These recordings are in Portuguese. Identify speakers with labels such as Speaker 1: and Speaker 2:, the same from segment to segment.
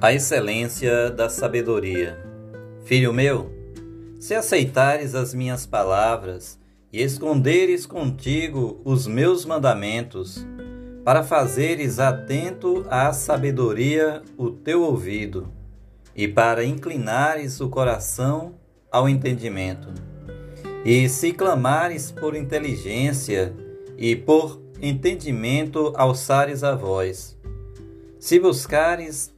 Speaker 1: a excelência da sabedoria. Filho meu, se aceitares as minhas palavras e esconderes contigo os meus mandamentos, para fazeres atento à sabedoria o teu ouvido, e para inclinares o coração ao entendimento. E se clamares por inteligência e por entendimento alçares a voz, se buscares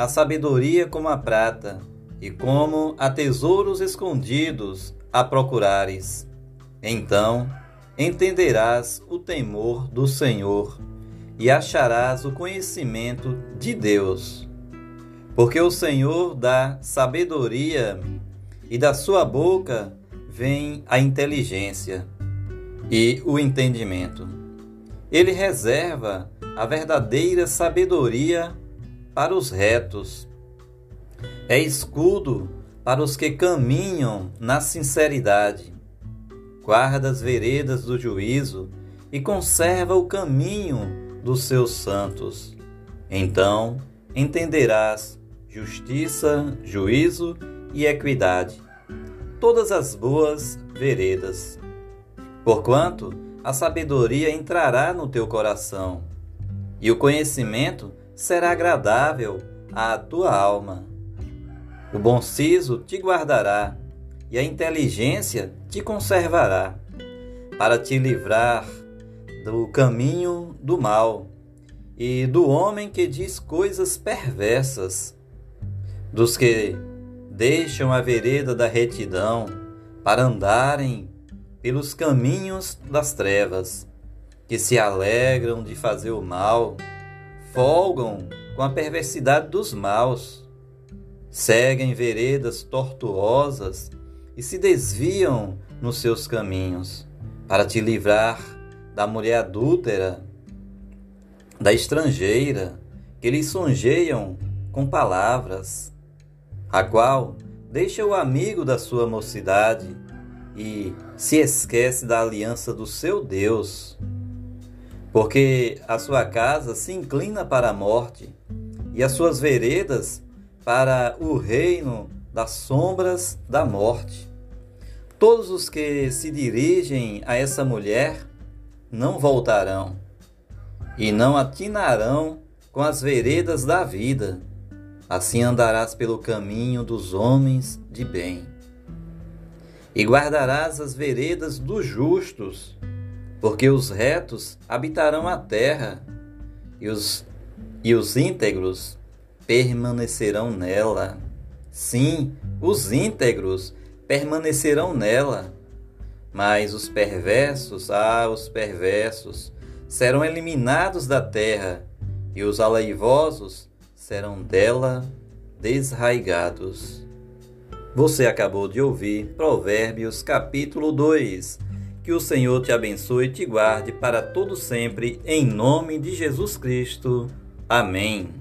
Speaker 1: a sabedoria como a prata, e como a tesouros escondidos a procurares. Então entenderás o temor do Senhor e acharás o conhecimento de Deus. Porque o Senhor dá sabedoria e da sua boca vem a inteligência e o entendimento. Ele reserva a verdadeira sabedoria para os retos. É escudo para os que caminham na sinceridade. Guarda as veredas do juízo e conserva o caminho dos seus santos. Então entenderás justiça, juízo e equidade, todas as boas veredas. Porquanto a sabedoria entrará no teu coração, e o conhecimento será agradável à tua alma. O bom siso te guardará e a inteligência te conservará, para te livrar do caminho do mal e do homem que diz coisas perversas, dos que deixam a vereda da retidão para andarem pelos caminhos das trevas, que se alegram de fazer o mal folgam com a perversidade dos maus, seguem veredas tortuosas e se desviam nos seus caminhos, para te livrar da mulher adúltera, da estrangeira, que lhe sonjeiam com palavras, a qual deixa o amigo da sua mocidade e se esquece da aliança do seu Deus porque a sua casa se inclina para a morte e as suas veredas para o reino das sombras da morte. Todos os que se dirigem a essa mulher não voltarão e não atinarão com as veredas da vida. Assim andarás pelo caminho dos homens de bem. E guardarás as veredas dos justos porque os retos habitarão a terra e os, e os íntegros permanecerão nela. Sim, os íntegros permanecerão nela. Mas os perversos, ah, os perversos, serão eliminados da terra, e os alaivosos serão dela desraigados. Você acabou de ouvir Provérbios capítulo 2 que o Senhor te abençoe e te guarde para todo sempre, em nome de Jesus Cristo. Amém.